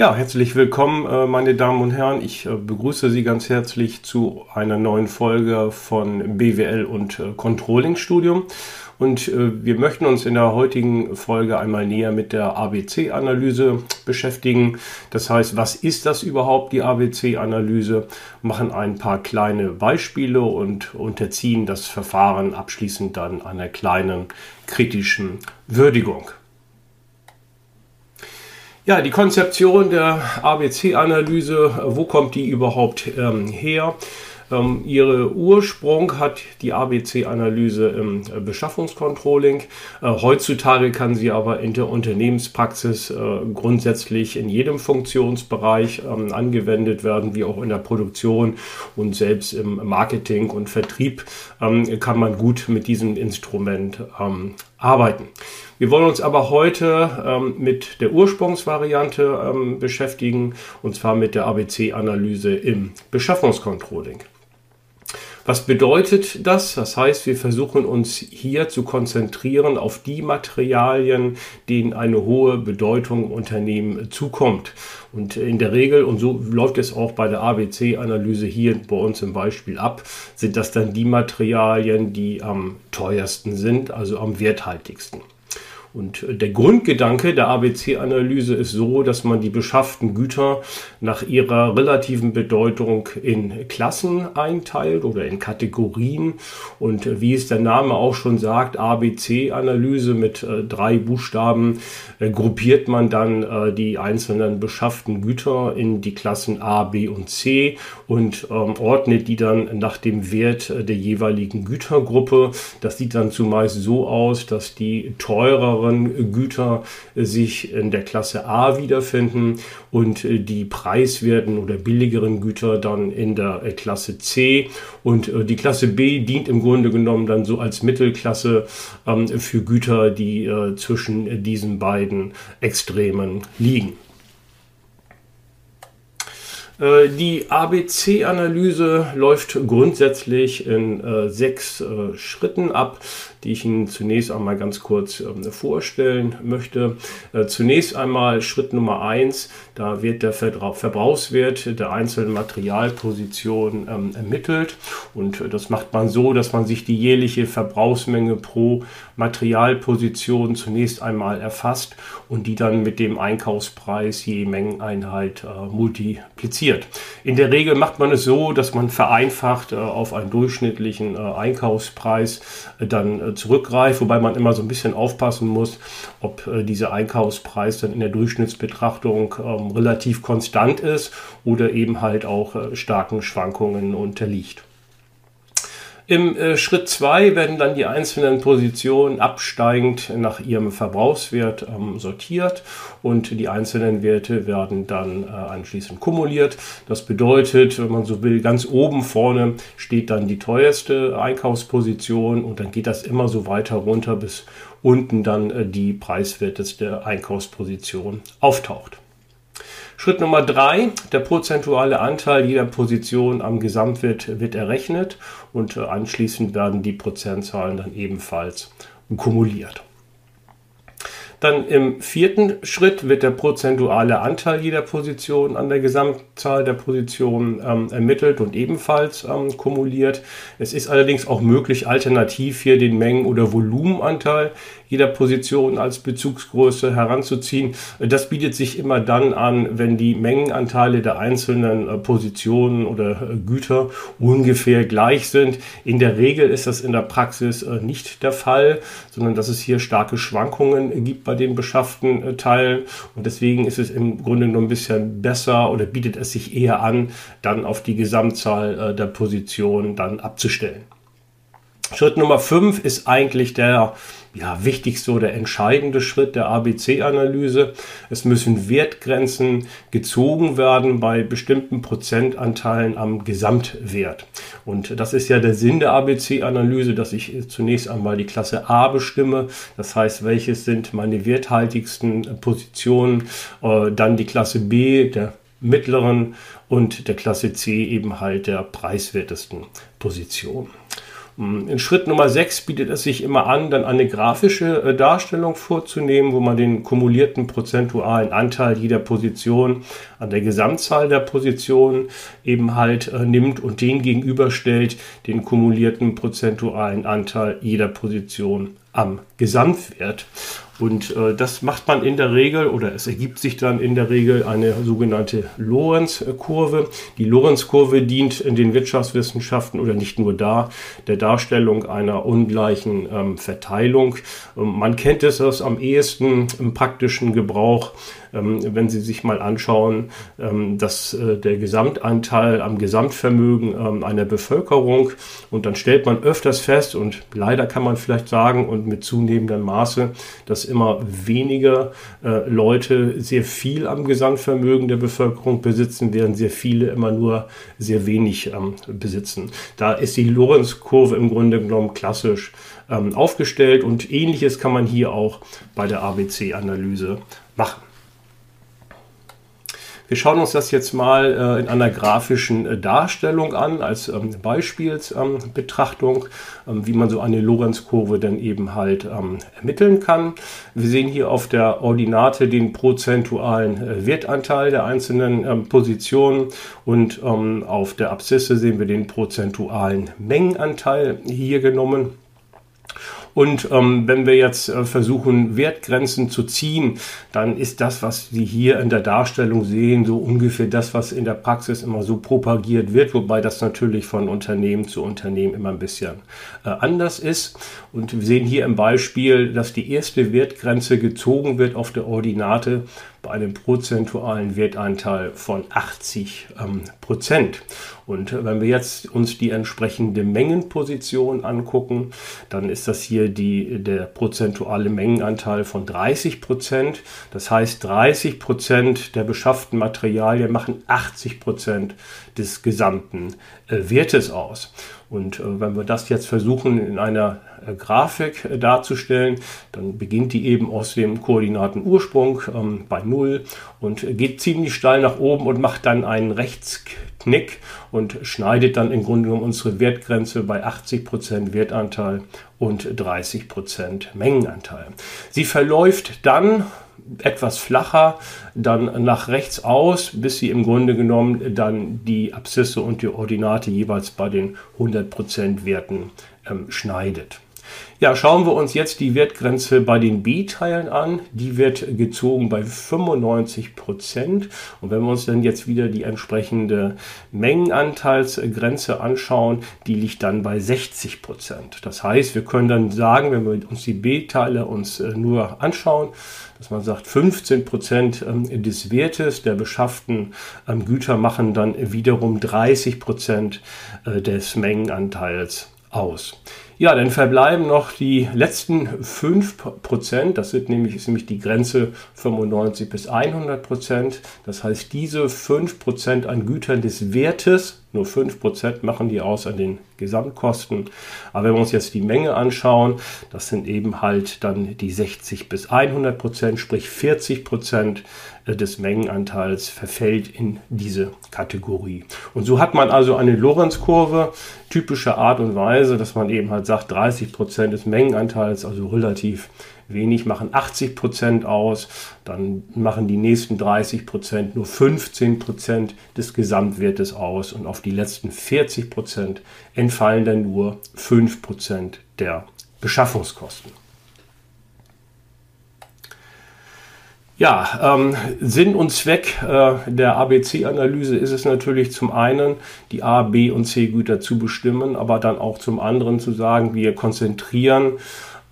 Ja, herzlich willkommen, äh, meine Damen und Herren. Ich äh, begrüße Sie ganz herzlich zu einer neuen Folge von BWL und äh, Controlling Studium. Und wir möchten uns in der heutigen Folge einmal näher mit der ABC-Analyse beschäftigen. Das heißt, was ist das überhaupt, die ABC-Analyse? Machen ein paar kleine Beispiele und unterziehen das Verfahren abschließend dann einer kleinen kritischen Würdigung. Ja, die Konzeption der ABC-Analyse, wo kommt die überhaupt ähm, her? Ähm, ihre Ursprung hat die ABC-Analyse im äh, Beschaffungscontrolling. Äh, heutzutage kann sie aber in der Unternehmenspraxis äh, grundsätzlich in jedem Funktionsbereich ähm, angewendet werden, wie auch in der Produktion und selbst im Marketing und Vertrieb ähm, kann man gut mit diesem Instrument ähm, arbeiten. Wir wollen uns aber heute ähm, mit der Ursprungsvariante ähm, beschäftigen, und zwar mit der ABC-Analyse im Beschaffungscontrolling. Was bedeutet das? Das heißt, wir versuchen uns hier zu konzentrieren auf die Materialien, denen eine hohe Bedeutung im Unternehmen zukommt. Und in der Regel, und so läuft es auch bei der ABC-Analyse hier bei uns im Beispiel ab, sind das dann die Materialien, die am teuersten sind, also am werthaltigsten. Und äh, der Grundgedanke der ABC-Analyse ist so, dass man die beschafften Güter nach ihrer relativen Bedeutung in Klassen einteilt oder in Kategorien. Und äh, wie es der Name auch schon sagt, ABC-Analyse mit äh, drei Buchstaben, gruppiert man dann die einzelnen beschafften Güter in die Klassen A, B und C und ähm, ordnet die dann nach dem Wert der jeweiligen Gütergruppe. Das sieht dann zumeist so aus, dass die teureren teuren Güter sich in der Klasse A wiederfinden und die preiswerten oder billigeren Güter dann in der Klasse C. Und äh, die Klasse B dient im Grunde genommen dann so als Mittelklasse ähm, für Güter, die äh, zwischen diesen beiden Extremen liegen. Äh, die ABC-Analyse läuft grundsätzlich in äh, sechs äh, Schritten ab, die ich Ihnen zunächst einmal ganz kurz ähm, vorstellen möchte. Äh, zunächst einmal Schritt Nummer eins, da wird der Verbrauchswert der einzelnen Materialposition ähm, ermittelt. Und äh, das macht man so, dass man sich die jährliche Verbrauchsmenge pro Materialposition zunächst einmal erfasst und die dann mit dem Einkaufspreis je Mengeneinheit äh, multipliziert reduziert. In der Regel macht man es so, dass man vereinfacht äh, auf einen durchschnittlichen äh, Einkaufspreis äh, dann äh, zurückgreift, wobei man immer so ein bisschen aufpassen muss, ob äh, dieser Einkaufspreis dann in der Durchschnittsbetrachtung ähm, relativ konstant ist oder eben halt auch starken Schwankungen unterliegt. Im äh, Schritt 2 werden dann die einzelnen Positionen absteigend nach ihrem Verbrauchswert ähm, sortiert und die einzelnen Werte werden dann äh, anschließend kumuliert. Das bedeutet, wenn man so will, ganz oben vorne steht dann die teuerste Einkaufsposition und dann geht das immer so weiter runter, bis unten dann äh, die preiswerteste Einkaufsposition auftaucht. Schritt Nummer drei, der prozentuale Anteil jeder Position am Gesamtwert wird errechnet und äh, anschließend werden die Prozentzahlen dann ebenfalls kumuliert. Dann im vierten Schritt wird der prozentuale Anteil jeder Position an der Gesamtzahl der Positionen ähm, ermittelt und ebenfalls ähm, kumuliert. Es ist allerdings auch möglich, alternativ hier den Mengen- oder Volumenanteil jeder Position als Bezugsgröße heranzuziehen. Das bietet sich immer dann an, wenn die Mengenanteile der einzelnen äh, Positionen oder äh, Güter ungefähr gleich sind. In der Regel ist das in der Praxis äh, nicht der Fall, sondern dass es hier starke Schwankungen gibt bei den beschafften Teilen. Und deswegen ist es im Grunde nur ein bisschen besser oder bietet es sich eher an, dann auf die Gesamtzahl der Positionen dann abzustellen. Schritt Nummer 5 ist eigentlich der ja, wichtigste oder entscheidende Schritt der ABC-Analyse. Es müssen Wertgrenzen gezogen werden bei bestimmten Prozentanteilen am Gesamtwert. Und das ist ja der Sinn der ABC-Analyse, dass ich zunächst einmal die Klasse A bestimme. Das heißt, welches sind meine werthaltigsten Positionen, äh, dann die Klasse B, der mittleren und der Klasse C eben halt der preiswertesten Position. Hm, in Schritt Nummer 6 bietet es sich immer an, dann eine grafische äh, Darstellung vorzunehmen, wo man den kumulierten prozentualen Anteil jeder Position an der Gesamtzahl der Positionen eben halt äh, nimmt und den gegenüberstellt, den kumulierten prozentualen Anteil jeder Position am Gesamtwert. Und äh, das macht man in der Regel oder es ergibt sich dann in der Regel eine sogenannte Lorenz-Kurve. Die Lorenz-Kurve dient in den Wirtschaftswissenschaften oder nicht nur da der Darstellung einer ungleichen ähm, Verteilung. Ähm, man kennt es aus am ehesten im praktischen Gebrauch ähm, wenn Sie sich mal anschauen, ähm, dass äh, der Gesamtanteil am Gesamtvermögen ähm, einer Bevölkerung und dann stellt man öfters fest und leider kann man vielleicht sagen und mit zunehmendem Maße, dass immer weniger äh, Leute sehr viel am Gesamtvermögen der Bevölkerung besitzen, während sehr viele immer nur sehr wenig besitzen. Da ist die Lorenz-Kurve im Grunde genommen klassisch aufgestellt und ähnliches kann man hier auch bei der ABC-Analyse machen. Wir schauen uns das jetzt mal äh, in einer grafischen äh, Darstellung an, als ähm, Beispielsbetrachtung, ähm, wie man so eine Lorenzkurve dann eben halt ähm, ermitteln kann. Wir sehen hier auf der Ordinate den prozentualen äh, Wertanteil der einzelnen Positionen und auf der Abszisse sehen wir den prozentualen Mengenanteil hier genommen. Und ähm, wenn wir jetzt äh, versuchen, Wertgrenzen zu ziehen, dann ist das, was Sie hier in der Darstellung sehen, so ungefähr das, was in der Praxis immer so propagiert wird, wobei das natürlich von Unternehmen zu Unternehmen immer ein bisschen äh, anders ist. Und wir sehen hier im Beispiel, dass die erste Wertgrenze gezogen wird auf der Ordinate bei einem prozentualen Wertanteil von 80 ähm, Prozent. Und äh, wenn wir jetzt uns die entsprechende Mengenposition angucken, dann ist das hier die, der prozentuale Mengenanteil von 30 Prozent. Das heißt, 30 Prozent der beschafften Materialien machen 80 Prozent des gesamten äh, Wertes aus. Und äh, wenn wir das jetzt versuchen in einer äh, Grafik äh, darzustellen, dann beginnt die eben aus dem Koordinatenursprung ähm, bei 0 und geht ziemlich steil nach oben und macht dann einen Rechtsknick und schneidet dann im Grunde genommen unsere Wertgrenze bei 80% Wertanteil und 30% Mengenanteil. Sie verläuft dann etwas flacher, dann nach rechts aus, bis sie im Grunde genommen dann die Abszisse und die Ordinate jeweils bei den 100% Werten ähm, schneidet. Ja, schauen wir uns jetzt die Wertgrenze bei den B-Teilen an. Die wird gezogen bei 95 Prozent. Und wenn wir uns dann jetzt wieder die entsprechende Mengenanteilsgrenze anschauen, die liegt dann bei 60 Prozent. Das heißt, wir können dann sagen, wenn wir uns die B-Teile uns äh, nur anschauen, dass man sagt, 15 Prozent ähm, des Wertes der beschafften ähm, Güter machen dann wiederum 30 Prozent äh, des Mengenanteils aus. Ja, dann verbleiben noch die letzten 5%. Das sind nämlich, ist nämlich die Grenze 95 bis 100%. Das heißt, diese 5% an Gütern des Wertes, nur 5% machen die aus an den Gesamtkosten. Aber wenn wir uns jetzt die Menge anschauen, das sind eben halt dann die 60 bis 100%, sprich 40% des Mengenanteils verfällt in diese Kategorie. Und so hat man also eine Lorenzkurve, typische Art und Weise, dass man eben halt sagt, 30 Prozent des Mengenanteils, also relativ wenig, machen 80 Prozent aus, dann machen die nächsten 30 Prozent nur 15 Prozent des Gesamtwertes aus und auf die letzten 40 Prozent entfallen dann nur 5 Prozent der Beschaffungskosten. Ja, ähm, Sinn und Zweck äh, der ABC-Analyse ist es natürlich zum einen, die A, B und C-Güter zu bestimmen, aber dann auch zum anderen zu sagen, wir konzentrieren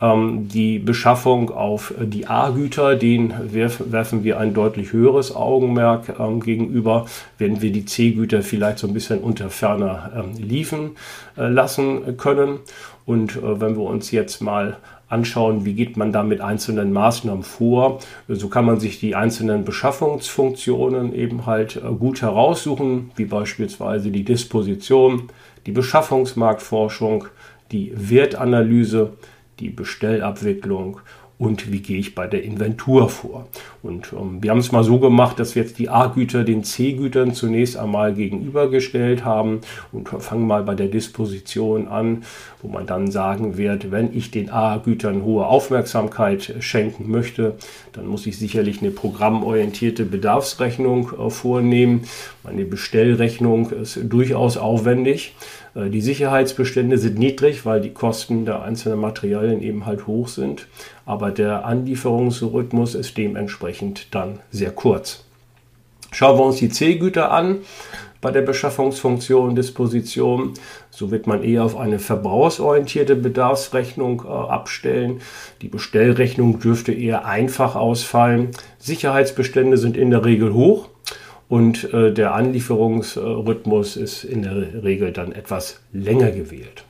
ähm, die Beschaffung auf die A-Güter, denen werf, werfen wir ein deutlich höheres Augenmerk ähm, gegenüber, wenn wir die C-Güter vielleicht so ein bisschen unter ferner ähm, liefen äh, lassen können. Und äh, wenn wir uns jetzt mal anschauen, wie geht man da mit einzelnen Maßnahmen vor. So kann man sich die einzelnen Beschaffungsfunktionen eben halt äh, gut heraussuchen, wie beispielsweise die Disposition, die Beschaffungsmarktforschung, die Wertanalyse, die Bestellabwicklung und wie gehe ich bei der Inventur vor. Und ähm, wir haben es mal so gemacht, dass wir jetzt die A-Güter den C-Gütern zunächst einmal gegenübergestellt haben und fangen mal bei der Disposition an, wo man dann sagen wird, wenn ich den A-Gütern hohe Aufmerksamkeit schenken möchte, dann muss ich sicherlich eine programmorientierte Bedarfsrechnung äh, vornehmen. Meine Bestellrechnung ist durchaus aufwendig. Äh, die Sicherheitsbestände sind niedrig, weil die Kosten der einzelnen Materialien eben halt hoch sind. Aber der Anlieferungsrhythmus ist dementsprechend dann sehr kurz. Schauen wir uns die C-Güter an bei der Beschaffungsfunktion Disposition. So wird man eher auf eine verbrauchsorientierte Bedarfsrechnung äh, abstellen. Die Bestellrechnung dürfte eher einfach ausfallen. Sicherheitsbestände sind in der Regel hoch und äh, der Anlieferungsrhythmus ist in der Regel dann etwas länger gewählt.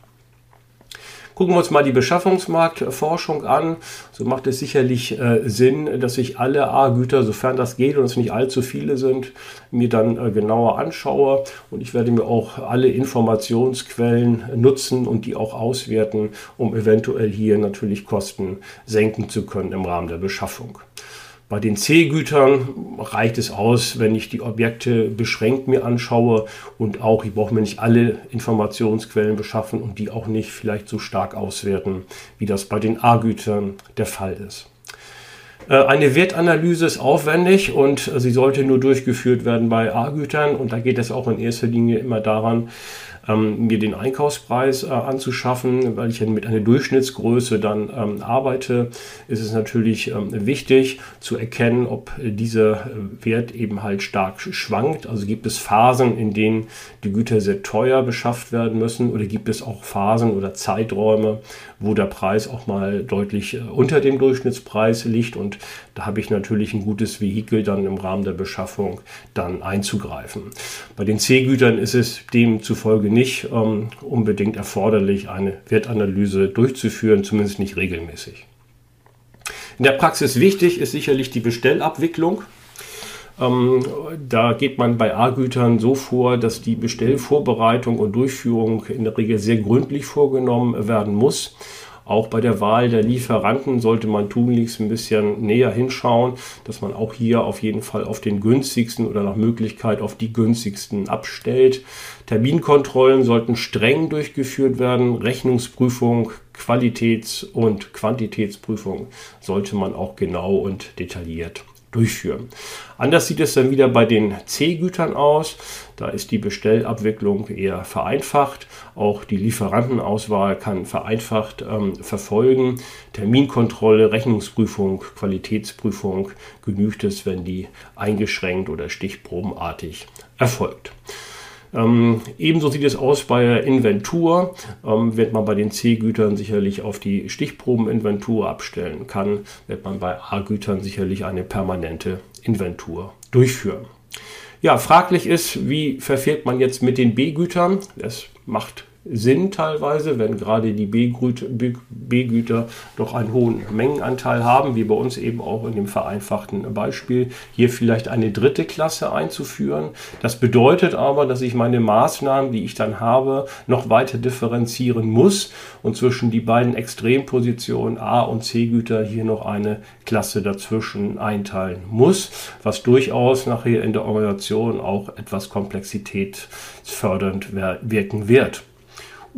Gucken wir uns mal die Beschaffungsmarktforschung an. So macht es sicherlich äh, Sinn, dass ich alle A-Güter, sofern das geht und es nicht allzu viele sind, mir dann äh, genauer anschaue. Und ich werde mir auch alle Informationsquellen nutzen und die auch auswerten, um eventuell hier natürlich Kosten senken zu können im Rahmen der Beschaffung. Bei den C-Gütern reicht es aus, wenn ich die Objekte beschränkt mir anschaue und auch, ich brauche mir nicht alle Informationsquellen beschaffen und die auch nicht vielleicht so stark auswerten, wie das bei den A-Gütern der Fall ist. Äh, eine Wertanalyse ist aufwendig und sie sollte nur durchgeführt werden bei A-Gütern und da geht es auch in erster Linie immer daran, ähm, mir den Einkaufspreis äh, anzuschaffen, weil ich mit einer Durchschnittsgröße dann ähm, arbeite, ist es natürlich ähm, wichtig zu erkennen, ob dieser Wert eben halt stark schwankt. Also gibt es Phasen, in denen die Güter sehr teuer beschafft werden müssen oder gibt es auch Phasen oder Zeiträume, wo der Preis auch mal deutlich äh, unter dem Durchschnittspreis liegt und da habe ich natürlich ein gutes Vehikel dann im Rahmen der Beschaffung dann einzugreifen. Bei den C-Gütern ist es demzufolge nicht ähm, unbedingt erforderlich, eine Wertanalyse durchzuführen, zumindest nicht regelmäßig. In der Praxis wichtig ist sicherlich die Bestellabwicklung. Ähm, da geht man bei A-Gütern so vor, dass die Bestellvorbereitung und Durchführung in der Regel sehr gründlich vorgenommen werden muss. Auch bei der Wahl der Lieferanten sollte man tunlichst ein bisschen näher hinschauen, dass man auch hier auf jeden Fall auf den günstigsten oder nach Möglichkeit auf die günstigsten abstellt. Terminkontrollen sollten streng durchgeführt werden. Rechnungsprüfung, Qualitäts- und Quantitätsprüfung sollte man auch genau und detailliert durchführen. Anders sieht es dann wieder bei den C-Gütern aus. Da ist die Bestellabwicklung eher vereinfacht. Auch die Lieferantenauswahl kann vereinfacht ähm, verfolgen. Terminkontrolle, Rechnungsprüfung, Qualitätsprüfung genügt es, wenn die eingeschränkt oder stichprobenartig erfolgt. Ähm, ebenso sieht es aus bei der Inventur. Ähm, wird man bei den C-Gütern sicherlich auf die Stichprobeninventur abstellen kann, wird man bei A-Gütern sicherlich eine permanente Inventur durchführen. Ja, fraglich ist, wie verfährt man jetzt mit den B-Gütern? Es macht Sinn teilweise, wenn gerade die B-Güter doch einen hohen Mengenanteil haben, wie bei uns eben auch in dem vereinfachten Beispiel, hier vielleicht eine dritte Klasse einzuführen. Das bedeutet aber, dass ich meine Maßnahmen, die ich dann habe, noch weiter differenzieren muss und zwischen die beiden Extrempositionen A und C-Güter hier noch eine Klasse dazwischen einteilen muss, was durchaus nachher in der Organisation auch etwas komplexitätsfördernd wirken wird.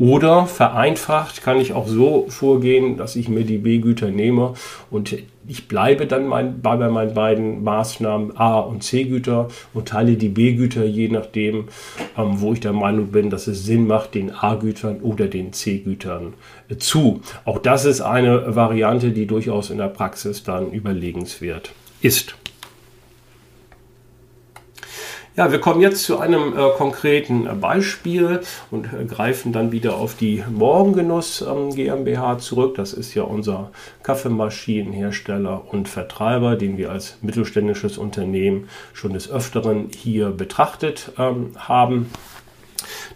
Oder vereinfacht kann ich auch so vorgehen, dass ich mir die B-Güter nehme und ich bleibe dann mein, bei meinen beiden Maßnahmen A- und C-Güter und teile die B-Güter je nachdem, ähm, wo ich der Meinung bin, dass es Sinn macht, den A-Gütern oder den C-Gütern äh, zu. Auch das ist eine Variante, die durchaus in der Praxis dann überlegenswert ist. Ja, wir kommen jetzt zu einem äh, konkreten äh, Beispiel und äh, greifen dann wieder auf die Morgengenuss ähm, GmbH zurück. Das ist ja unser Kaffeemaschinenhersteller und Vertreiber, den wir als mittelständisches Unternehmen schon des Öfteren hier betrachtet ähm, haben.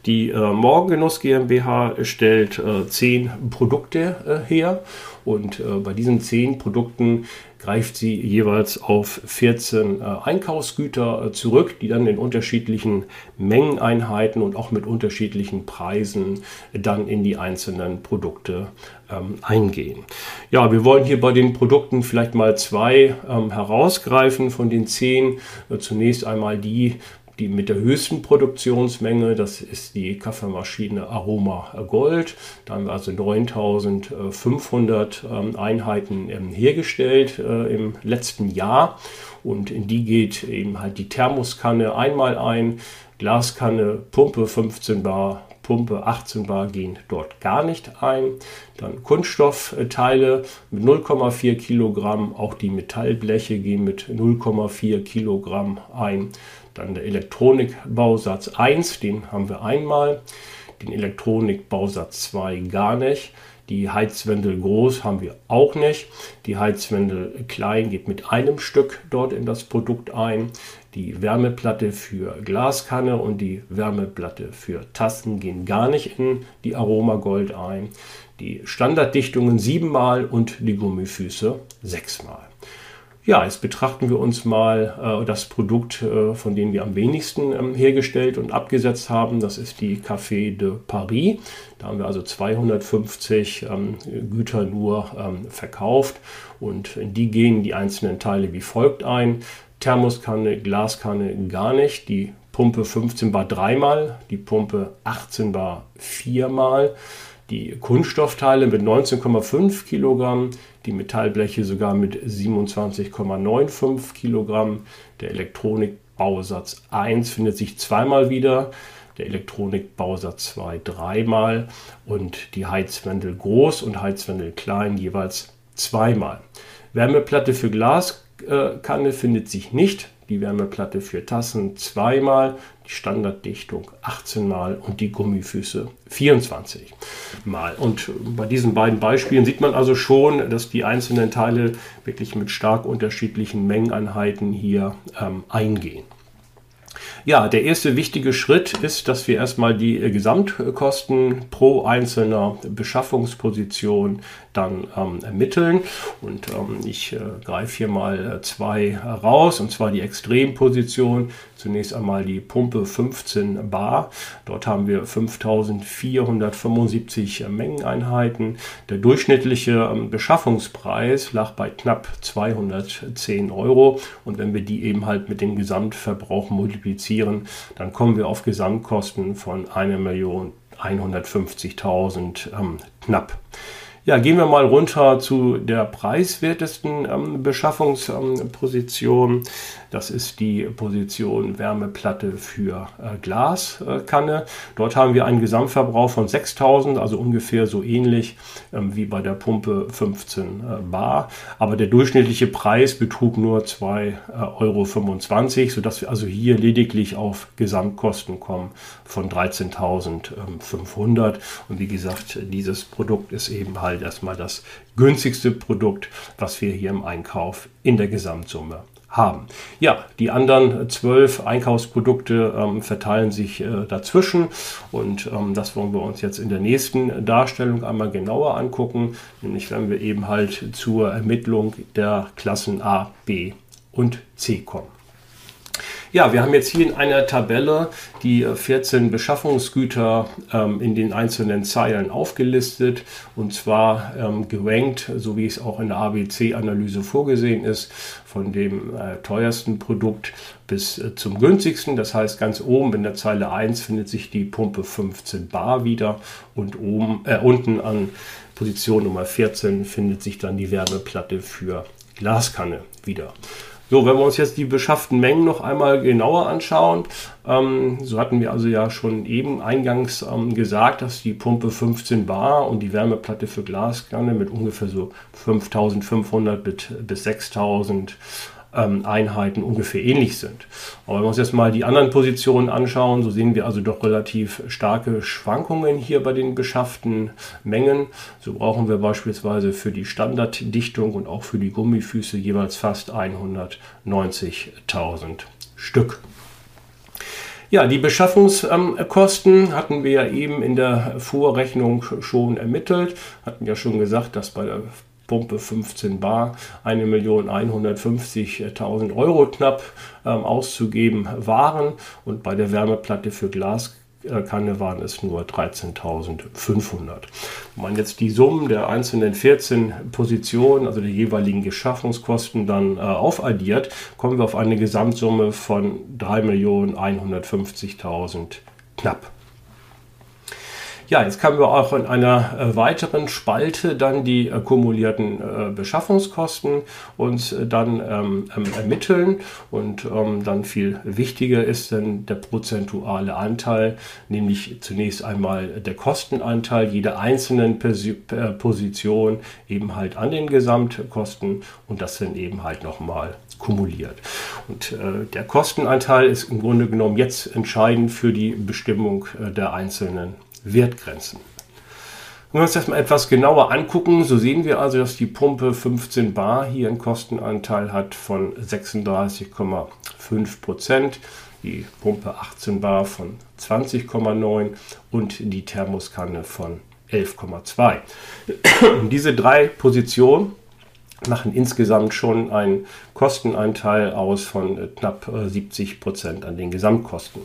Die äh, Morgengenuss GmbH stellt äh, zehn Produkte äh, her und bei diesen zehn Produkten greift sie jeweils auf 14 äh, Einkaufsgüter äh, zurück, die dann in unterschiedlichen Mengeneinheiten und auch mit unterschiedlichen Preisen dann in die einzelnen Produkte ähm, eingehen. Ja, wir wollen hier bei den Produkten vielleicht mal zwei ähm, herausgreifen von den zehn. Äh, zunächst einmal die, die mit der höchsten Produktionsmenge, das ist die Kaffeemaschine Aroma Gold. Da haben wir also 9500 ähm, Einheiten ähm, hergestellt äh, im letzten Jahr. Und in die geht eben halt die Thermoskanne einmal ein, Glaskanne, Pumpe 15 Bar, Pumpe 18 Bar gehen dort gar nicht ein. Dann Kunststoffteile mit 0,4 Kilogramm, auch die Metallbleche gehen mit 0,4 Kilogramm ein. Dann der Elektronikbausatz 1, den haben wir einmal. Den Elektronikbausatz 2 gar nicht. Die Heizwendel groß haben wir auch nicht. Die Heizwendel klein geht mit einem Stück dort in das Produkt ein. Die Wärmeplatte für Glaskanne und die Wärmeplatte für Tassen gehen gar nicht in die Aroma Gold ein. Die Standarddichtungen siebenmal und die Gummifüße sechsmal. Ja, jetzt betrachten wir uns mal äh, das Produkt, äh, von dem wir am wenigsten ähm, hergestellt und abgesetzt haben. Das ist die Café de Paris. Da haben wir also 250 ähm, Güter nur ähm, verkauft und die gehen die einzelnen Teile wie folgt ein. Thermoskanne, Glaskanne gar nicht. Die Pumpe 15 bar dreimal, die Pumpe 18 bar viermal die Kunststoffteile mit 19,5 Kilogramm, die Metallbleche sogar mit 27,95 Kilogramm. Der Elektronikbausatz 1 findet sich zweimal wieder, der Elektronikbausatz 2 dreimal und die Heizwendel groß und Heizwendel klein jeweils zweimal. Wärmeplatte für Glaskanne findet sich nicht die Wärmeplatte für Tassen zweimal, die Standarddichtung 18 Mal und die Gummifüße 24 Mal. Und bei diesen beiden Beispielen sieht man also schon, dass die einzelnen Teile wirklich mit stark unterschiedlichen Mengeneinheiten hier ähm, eingehen. Ja, der erste wichtige Schritt ist, dass wir erstmal die Gesamtkosten pro einzelner Beschaffungsposition dann ähm, ermitteln. Und ähm, ich äh, greife hier mal äh, zwei raus, und zwar die Extremposition. Zunächst einmal die Pumpe 15 Bar. Dort haben wir 5475 Mengeneinheiten. Der durchschnittliche ähm, Beschaffungspreis lag bei knapp 210 Euro. Und wenn wir die eben halt mit dem Gesamtverbrauch multiplizieren, dann kommen wir auf Gesamtkosten von 1.150.000 ähm, knapp. Ja, gehen wir mal runter zu der preiswertesten ähm, Beschaffungsposition. Ähm, das ist die Position Wärmeplatte für äh, Glaskanne. Dort haben wir einen Gesamtverbrauch von 6000, also ungefähr so ähnlich ähm, wie bei der Pumpe 15 äh, Bar. Aber der durchschnittliche Preis betrug nur 2,25 äh, Euro, sodass wir also hier lediglich auf Gesamtkosten kommen von 13.500. Und wie gesagt, dieses Produkt ist eben halt erstmal das günstigste Produkt, was wir hier im Einkauf in der Gesamtsumme haben. Ja, die anderen zwölf Einkaufsprodukte ähm, verteilen sich äh, dazwischen und ähm, das wollen wir uns jetzt in der nächsten Darstellung einmal genauer angucken, nämlich wenn wir eben halt zur Ermittlung der Klassen A, B und C kommen. Ja, wir haben jetzt hier in einer Tabelle die 14 Beschaffungsgüter ähm, in den einzelnen Zeilen aufgelistet und zwar ähm, gerankt, so wie es auch in der ABC-Analyse vorgesehen ist, von dem äh, teuersten Produkt bis äh, zum günstigsten. Das heißt, ganz oben in der Zeile 1 findet sich die Pumpe 15 Bar wieder und oben, äh, unten an Position Nummer 14 findet sich dann die Wärmeplatte für Glaskanne wieder. So, wenn wir uns jetzt die beschafften Mengen noch einmal genauer anschauen, ähm, so hatten wir also ja schon eben eingangs ähm, gesagt, dass die Pumpe 15 Bar und die Wärmeplatte für Glaskanne mit ungefähr so 5500 bis 6000 ähm, Einheiten ungefähr ähnlich sind. Aber wenn wir uns jetzt mal die anderen Positionen anschauen, so sehen wir also doch relativ starke Schwankungen hier bei den beschafften Mengen. So brauchen wir beispielsweise für die Standarddichtung und auch für die Gummifüße jeweils fast 190.000 Stück. Ja, die Beschaffungskosten hatten wir ja eben in der Vorrechnung schon ermittelt. Hatten ja schon gesagt, dass bei der Pumpe 15 Bar 1.150.000 Euro knapp ähm, auszugeben waren und bei der Wärmeplatte für Glas Kanne waren es nur 13.500. Wenn man jetzt die Summen der einzelnen 14 Positionen, also der jeweiligen Geschaffungskosten, dann äh, aufaddiert, kommen wir auf eine Gesamtsumme von 3.150.000 knapp. Ja, jetzt können wir auch in einer äh, weiteren Spalte dann die akkumulierten äh, Beschaffungskosten uns äh, dann ähm, ähm, ermitteln. Und ähm, dann viel wichtiger ist dann der prozentuale Anteil, nämlich zunächst einmal der Kostenanteil jeder einzelnen Position eben halt an den Gesamtkosten und das dann eben halt nochmal kumuliert. Und äh, der Kostenanteil ist im Grunde genommen jetzt entscheidend für die Bestimmung äh, der einzelnen Wertgrenzen. Wenn wir uns das mal etwas genauer angucken, so sehen wir also, dass die Pumpe 15 Bar hier einen Kostenanteil hat von 36,5 Prozent, die Pumpe 18 Bar von 20,9 und die Thermoskanne von 11,2. Diese drei Positionen machen insgesamt schon einen Kostenanteil aus von knapp 70 Prozent an den Gesamtkosten.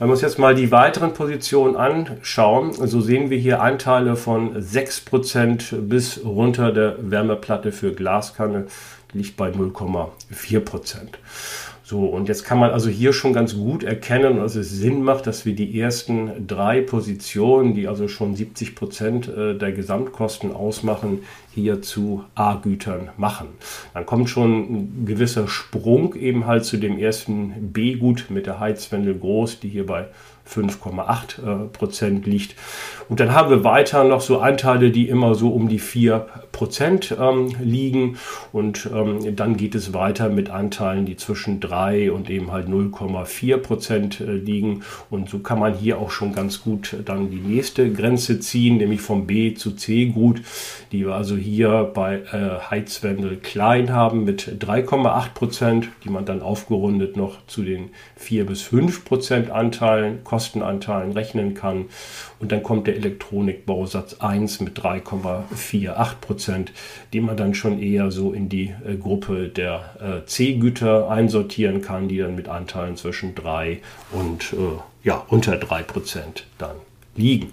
Wenn wir uns jetzt mal die weiteren Positionen anschauen, so sehen wir hier Anteile von 6% bis runter der Wärmeplatte für Glaskanne liegt bei 0,4%. So, und jetzt kann man also hier schon ganz gut erkennen, dass es Sinn macht, dass wir die ersten drei Positionen, die also schon 70 Prozent äh, der Gesamtkosten ausmachen, hier zu A-Gütern machen. Dann kommt schon ein gewisser Sprung eben halt zu dem ersten B-Gut mit der Heizwendel groß, die hier bei 5,8 Prozent liegt. Und dann haben wir weiter noch so Anteile, die immer so um die 4 Prozent ähm, liegen. Und ähm, dann geht es weiter mit Anteilen, die zwischen 3 und eben halt 0,4 Prozent äh, liegen. Und so kann man hier auch schon ganz gut dann die nächste Grenze ziehen, nämlich vom B zu C Gut, die wir also hier bei äh, Heizwendel klein haben mit 3,8 Prozent, die man dann aufgerundet noch zu den 4 bis 5 Prozent Anteilen kosten Kostenanteilen rechnen kann. Und dann kommt der Elektronikbausatz 1 mit 3,48 Prozent, den man dann schon eher so in die äh, Gruppe der äh, C-Güter einsortieren kann, die dann mit Anteilen zwischen 3 und äh, ja, unter 3 Prozent dann liegen.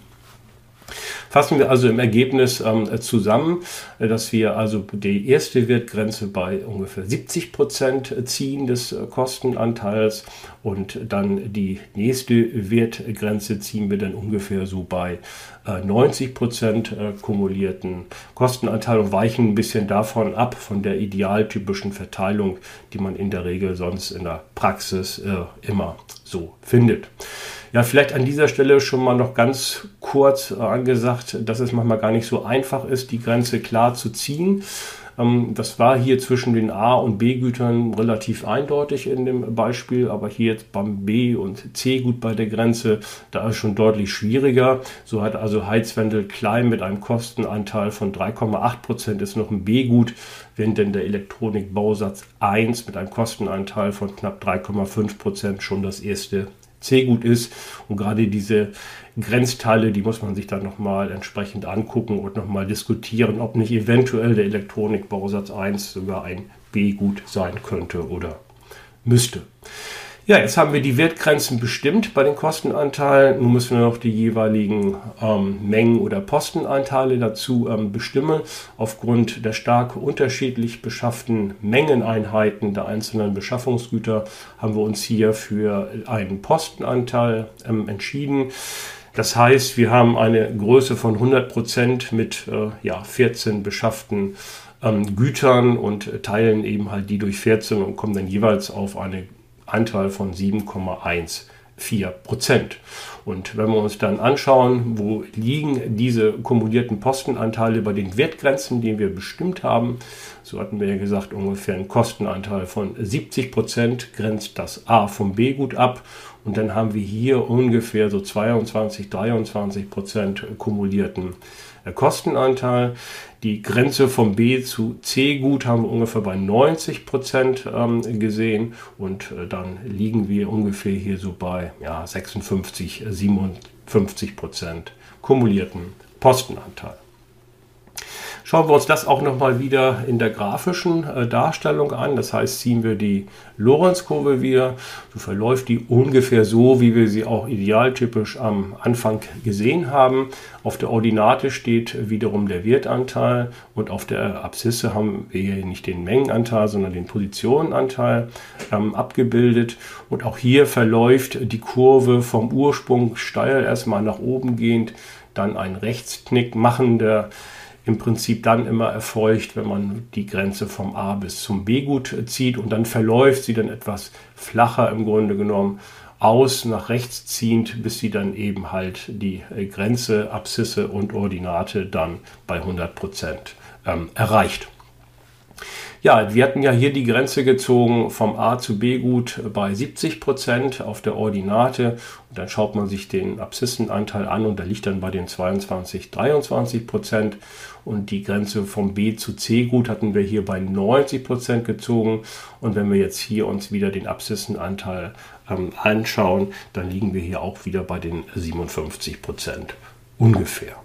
Fassen wir also im Ergebnis ähm, zusammen, äh, dass wir also die erste Wertgrenze bei ungefähr 70 Prozent ziehen des äh, Kostenanteils und dann die nächste Wertgrenze ziehen wir dann ungefähr so bei äh, 90 Prozent äh, kumulierten Kostenanteil und weichen ein bisschen davon ab, von der idealtypischen Verteilung, die man in der Regel sonst in der Praxis äh, immer so findet. Ja, vielleicht an dieser Stelle schon mal noch ganz kurz äh, angesagt, dass es manchmal gar nicht so einfach ist, die Grenze klar zu ziehen. Ähm, das war hier zwischen den A- und B-Gütern relativ eindeutig in dem Beispiel, aber hier jetzt beim B- und C-Gut bei der Grenze, da ist schon deutlich schwieriger. So hat also Heizwendel Klein mit einem Kostenanteil von 3,8 Prozent ist noch ein B-Gut, während denn der Elektronikbausatz 1 mit einem Kostenanteil von knapp 3,5 Prozent schon das erste C-Gut ist. Und gerade diese Grenzteile, die muss man sich dann nochmal entsprechend angucken und nochmal diskutieren, ob nicht eventuell der Elektronikbausatz 1 sogar ein B-Gut sein könnte oder müsste. Ja, jetzt haben wir die Wertgrenzen bestimmt bei den Kostenanteilen. Nun müssen wir noch die jeweiligen ähm, Mengen oder Postenanteile dazu ähm, bestimmen. Aufgrund der stark unterschiedlich beschafften Mengeneinheiten der einzelnen Beschaffungsgüter haben wir uns hier für einen Postenanteil ähm, entschieden. Das heißt, wir haben eine Größe von 100 Prozent mit äh, ja, 14 beschafften ähm, Gütern und teilen eben halt die durch 14 und kommen dann jeweils auf eine Anteil von 7,14 Prozent. Und wenn wir uns dann anschauen, wo liegen diese kumulierten Postenanteile bei den Wertgrenzen, die wir bestimmt haben, so hatten wir ja gesagt, ungefähr einen Kostenanteil von 70 Prozent grenzt das A vom B gut ab. Und dann haben wir hier ungefähr so 22, 23 Prozent kumulierten Kostenanteil. Die Grenze vom B zu C Gut haben wir ungefähr bei 90 Prozent ähm, gesehen und äh, dann liegen wir ungefähr hier so bei ja, 56, 57 Prozent kumulierten Postenanteil. Schauen wir uns das auch nochmal wieder in der grafischen äh, Darstellung an. Das heißt, ziehen wir die Lorenzkurve wieder, so verläuft die ungefähr so, wie wir sie auch idealtypisch am Anfang gesehen haben. Auf der Ordinate steht wiederum der Wertanteil und auf der Abszisse haben wir hier nicht den Mengenanteil, sondern den Positionenanteil ähm, abgebildet. Und auch hier verläuft die Kurve vom Ursprung steil erstmal nach oben gehend, dann ein Rechtsknick machen, der im Prinzip dann immer erfolgt, wenn man die Grenze vom A bis zum B-Gut zieht und dann verläuft sie dann etwas flacher im Grunde genommen aus nach rechts ziehend, bis sie dann eben halt die äh, Grenze, Abszisse und Ordinate dann bei 100 Prozent ähm, erreicht. Ja, wir hatten ja hier die Grenze gezogen vom A zu B gut bei 70 Prozent auf der Ordinate. Und dann schaut man sich den Abszissenanteil an und der liegt dann bei den 22, 23 Prozent. Und die Grenze vom B zu C gut hatten wir hier bei 90 Prozent gezogen. Und wenn wir jetzt hier uns wieder den Abszissenanteil ähm, anschauen, dann liegen wir hier auch wieder bei den 57 Prozent ungefähr.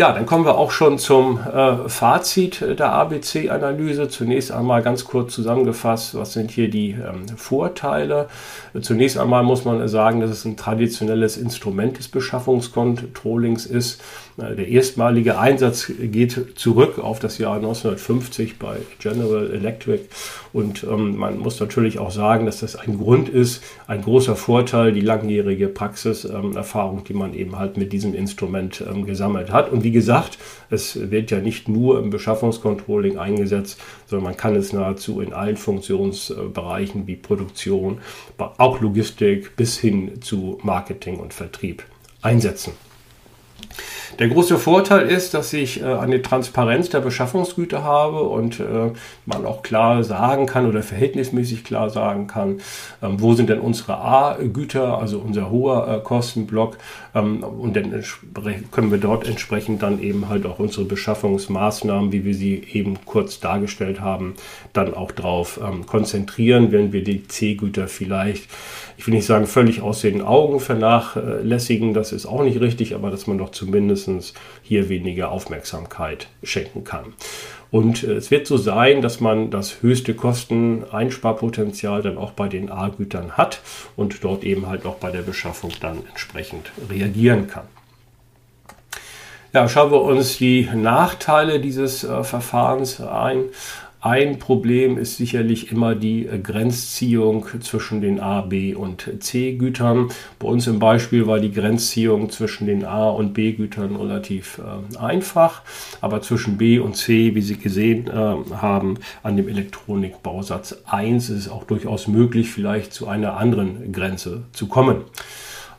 Ja, dann kommen wir auch schon zum äh, Fazit der ABC-Analyse. Zunächst einmal ganz kurz zusammengefasst, was sind hier die ähm, Vorteile? Zunächst einmal muss man sagen, dass es ein traditionelles Instrument des Beschaffungskontrollings ist. Der erstmalige Einsatz geht zurück auf das Jahr 1950 bei General Electric und ähm, man muss natürlich auch sagen, dass das ein Grund ist, ein großer Vorteil, die langjährige Praxiserfahrung, ähm, die man eben halt mit diesem Instrument ähm, gesammelt hat. Und wie gesagt, es wird ja nicht nur im Beschaffungskontrolling eingesetzt, sondern man kann es nahezu in allen Funktionsbereichen wie Produktion, auch Logistik bis hin zu Marketing und Vertrieb einsetzen. Der große Vorteil ist, dass ich äh, eine Transparenz der Beschaffungsgüter habe und äh, man auch klar sagen kann oder verhältnismäßig klar sagen kann, ähm, wo sind denn unsere A-Güter, also unser hoher äh, Kostenblock ähm, und dann können wir dort entsprechend dann eben halt auch unsere Beschaffungsmaßnahmen, wie wir sie eben kurz dargestellt haben, dann auch drauf ähm, konzentrieren, wenn wir die C-Güter vielleicht ich will nicht sagen, völlig aus den Augen vernachlässigen, das ist auch nicht richtig, aber dass man doch zumindest hier weniger Aufmerksamkeit schenken kann. Und äh, es wird so sein, dass man das höchste Kosteneinsparpotenzial dann auch bei den A-Gütern hat und dort eben halt auch bei der Beschaffung dann entsprechend reagieren kann. Ja, schauen wir uns die Nachteile dieses äh, Verfahrens ein. Ein Problem ist sicherlich immer die äh, Grenzziehung zwischen den A, B und C-Gütern. Bei uns im Beispiel war die Grenzziehung zwischen den A- und B-Gütern relativ äh, einfach, aber zwischen B und C, wie Sie gesehen äh, haben, an dem Elektronikbausatz 1 ist es auch durchaus möglich, vielleicht zu einer anderen Grenze zu kommen.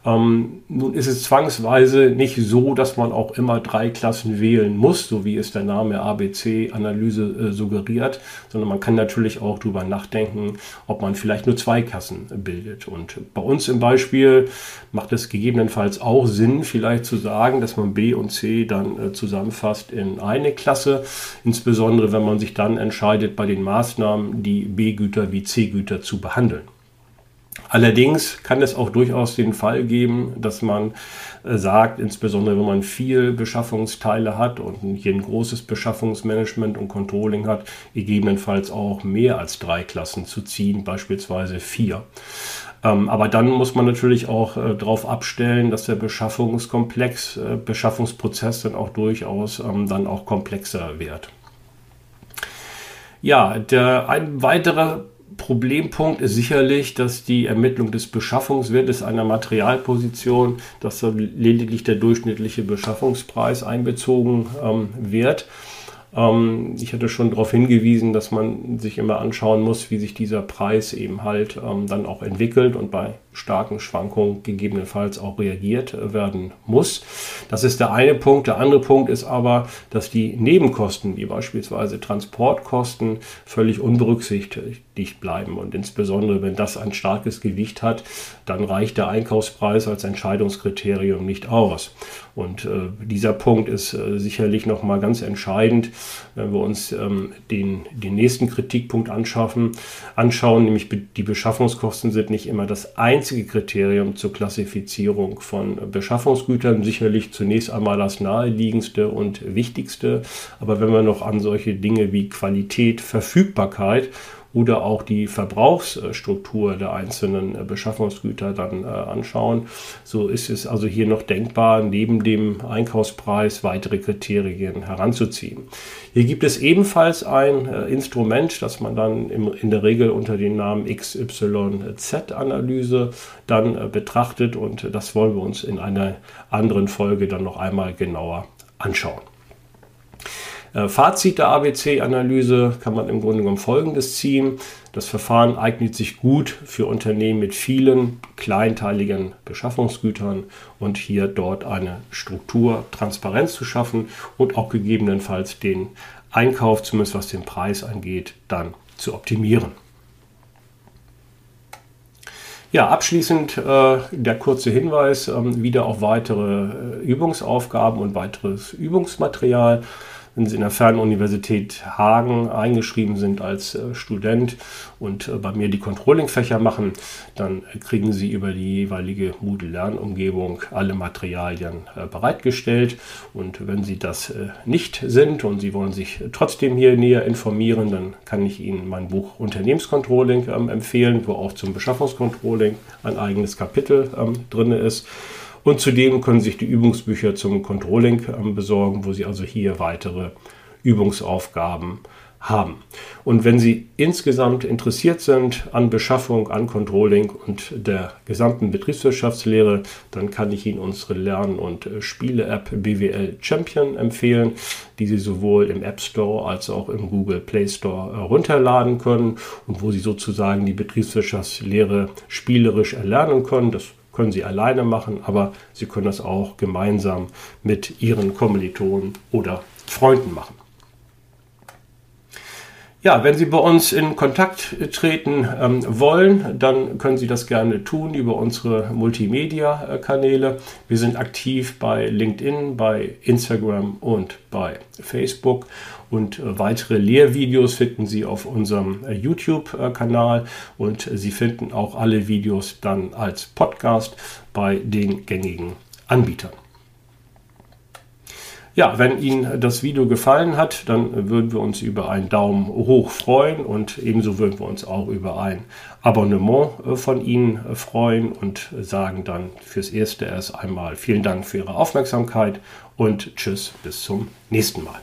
Ähm, nun ist es zwangsweise nicht so, dass man auch immer drei Klassen wählen muss, so wie es der Name ABC-Analyse äh, suggeriert, sondern man kann natürlich auch darüber nachdenken, ob man vielleicht nur zwei Klassen bildet. Und bei uns im Beispiel macht es gegebenenfalls auch Sinn, vielleicht zu sagen, dass man B und C dann äh, zusammenfasst in eine Klasse, insbesondere wenn man sich dann entscheidet, bei den Maßnahmen die B-Güter wie C-Güter zu behandeln. Allerdings kann es auch durchaus den Fall geben, dass man äh, sagt, insbesondere wenn man viel Beschaffungsteile hat und hier ein großes Beschaffungsmanagement und Controlling hat, gegebenenfalls auch mehr als drei Klassen zu ziehen, beispielsweise vier. Ähm, aber dann muss man natürlich auch äh, darauf abstellen, dass der Beschaffungskomplex, äh, Beschaffungsprozess dann auch durchaus ähm, dann auch komplexer wird. Ja, der, ein weiterer Problempunkt ist sicherlich, dass die Ermittlung des Beschaffungswertes einer Materialposition, dass da lediglich der durchschnittliche Beschaffungspreis einbezogen ähm, wird. Ähm, ich hatte schon darauf hingewiesen, dass man sich immer anschauen muss, wie sich dieser Preis eben halt ähm, dann auch entwickelt und bei starken Schwankungen gegebenenfalls auch reagiert werden muss. Das ist der eine Punkt. Der andere Punkt ist aber, dass die Nebenkosten, wie beispielsweise Transportkosten, völlig unberücksichtigt bleiben. Und insbesondere, wenn das ein starkes Gewicht hat, dann reicht der Einkaufspreis als Entscheidungskriterium nicht aus. Und äh, dieser Punkt ist äh, sicherlich nochmal ganz entscheidend, wenn wir uns ähm, den, den nächsten Kritikpunkt anschaffen, anschauen, nämlich die Beschaffungskosten sind nicht immer das einzige Kriterium zur Klassifizierung von Beschaffungsgütern. Sicherlich zunächst einmal das naheliegendste und wichtigste, aber wenn wir noch an solche Dinge wie Qualität, Verfügbarkeit oder auch die Verbrauchsstruktur der einzelnen äh, Beschaffungsgüter dann äh, anschauen. So ist es also hier noch denkbar, neben dem Einkaufspreis weitere Kriterien heranzuziehen. Hier gibt es ebenfalls ein äh, Instrument, das man dann in der Regel unter dem Namen XYZ-Analyse dann betrachtet und das wollen wir uns in einer anderen Folge dann noch einmal genauer anschauen. Äh, Fazit der ABC-Analyse kann man im Grunde genommen Folgendes ziehen. Das Verfahren eignet sich gut für Unternehmen mit vielen kleinteiligen Beschaffungsgütern und hier dort eine Struktur, Transparenz zu schaffen und auch gegebenenfalls den Einkauf, zumindest was den Preis angeht, dann zu optimieren. Ja, abschließend äh, der kurze Hinweis, äh, wieder auf weitere äh, Übungsaufgaben und weiteres Übungsmaterial in der Fernuniversität Hagen eingeschrieben sind als äh, Student und äh, bei mir die Controlling-Fächer machen, dann kriegen Sie über die jeweilige Moodle-Lernumgebung alle Materialien äh, bereitgestellt. Und wenn Sie das nicht sind und Sie wollen sich trotzdem hier näher informieren, dann kann ich Ihnen mein Buch Unternehmenscontrolling ähm, empfehlen, wo auch zum Beschaffungscontrolling ein eigenes Kapitel ähm, drin ist. Und zudem können Sie sich die Übungsbücher zum Controlling ähm, besorgen, wo Sie also hier weitere Übungsaufgaben haben. Und wenn Sie insgesamt interessiert sind an Beschaffung, an Controlling und der gesamten Betriebswirtschaftslehre, dann kann ich Ihnen unsere Lern- und äh, Spiele-App BWL Champion empfehlen, die Sie sowohl im App Store als auch im Google Play Store äh, runterladen können und wo Sie sozusagen die Betriebswirtschaftslehre spielerisch erlernen können. Das können Sie alleine machen, aber Sie können das auch gemeinsam mit Ihren Kommilitonen oder Freunden machen. Ja, wenn Sie bei uns in Kontakt treten ähm, wollen, dann können Sie das gerne tun über unsere Multimedia-Kanäle. Wir sind aktiv bei LinkedIn, bei Instagram und bei Facebook. Und äh, weitere Lehrvideos finden Sie auf unserem äh, YouTube-Kanal und Sie finden auch alle Videos dann als Podcast bei den gängigen Anbietern. Ja, wenn Ihnen das Video gefallen hat, dann würden wir uns über einen Daumen hoch freuen und ebenso würden wir uns auch über ein Abonnement äh, von Ihnen freuen und sagen dann fürs Erste erst einmal vielen Dank für Ihre Aufmerksamkeit und tschüss bis zum nächsten Mal.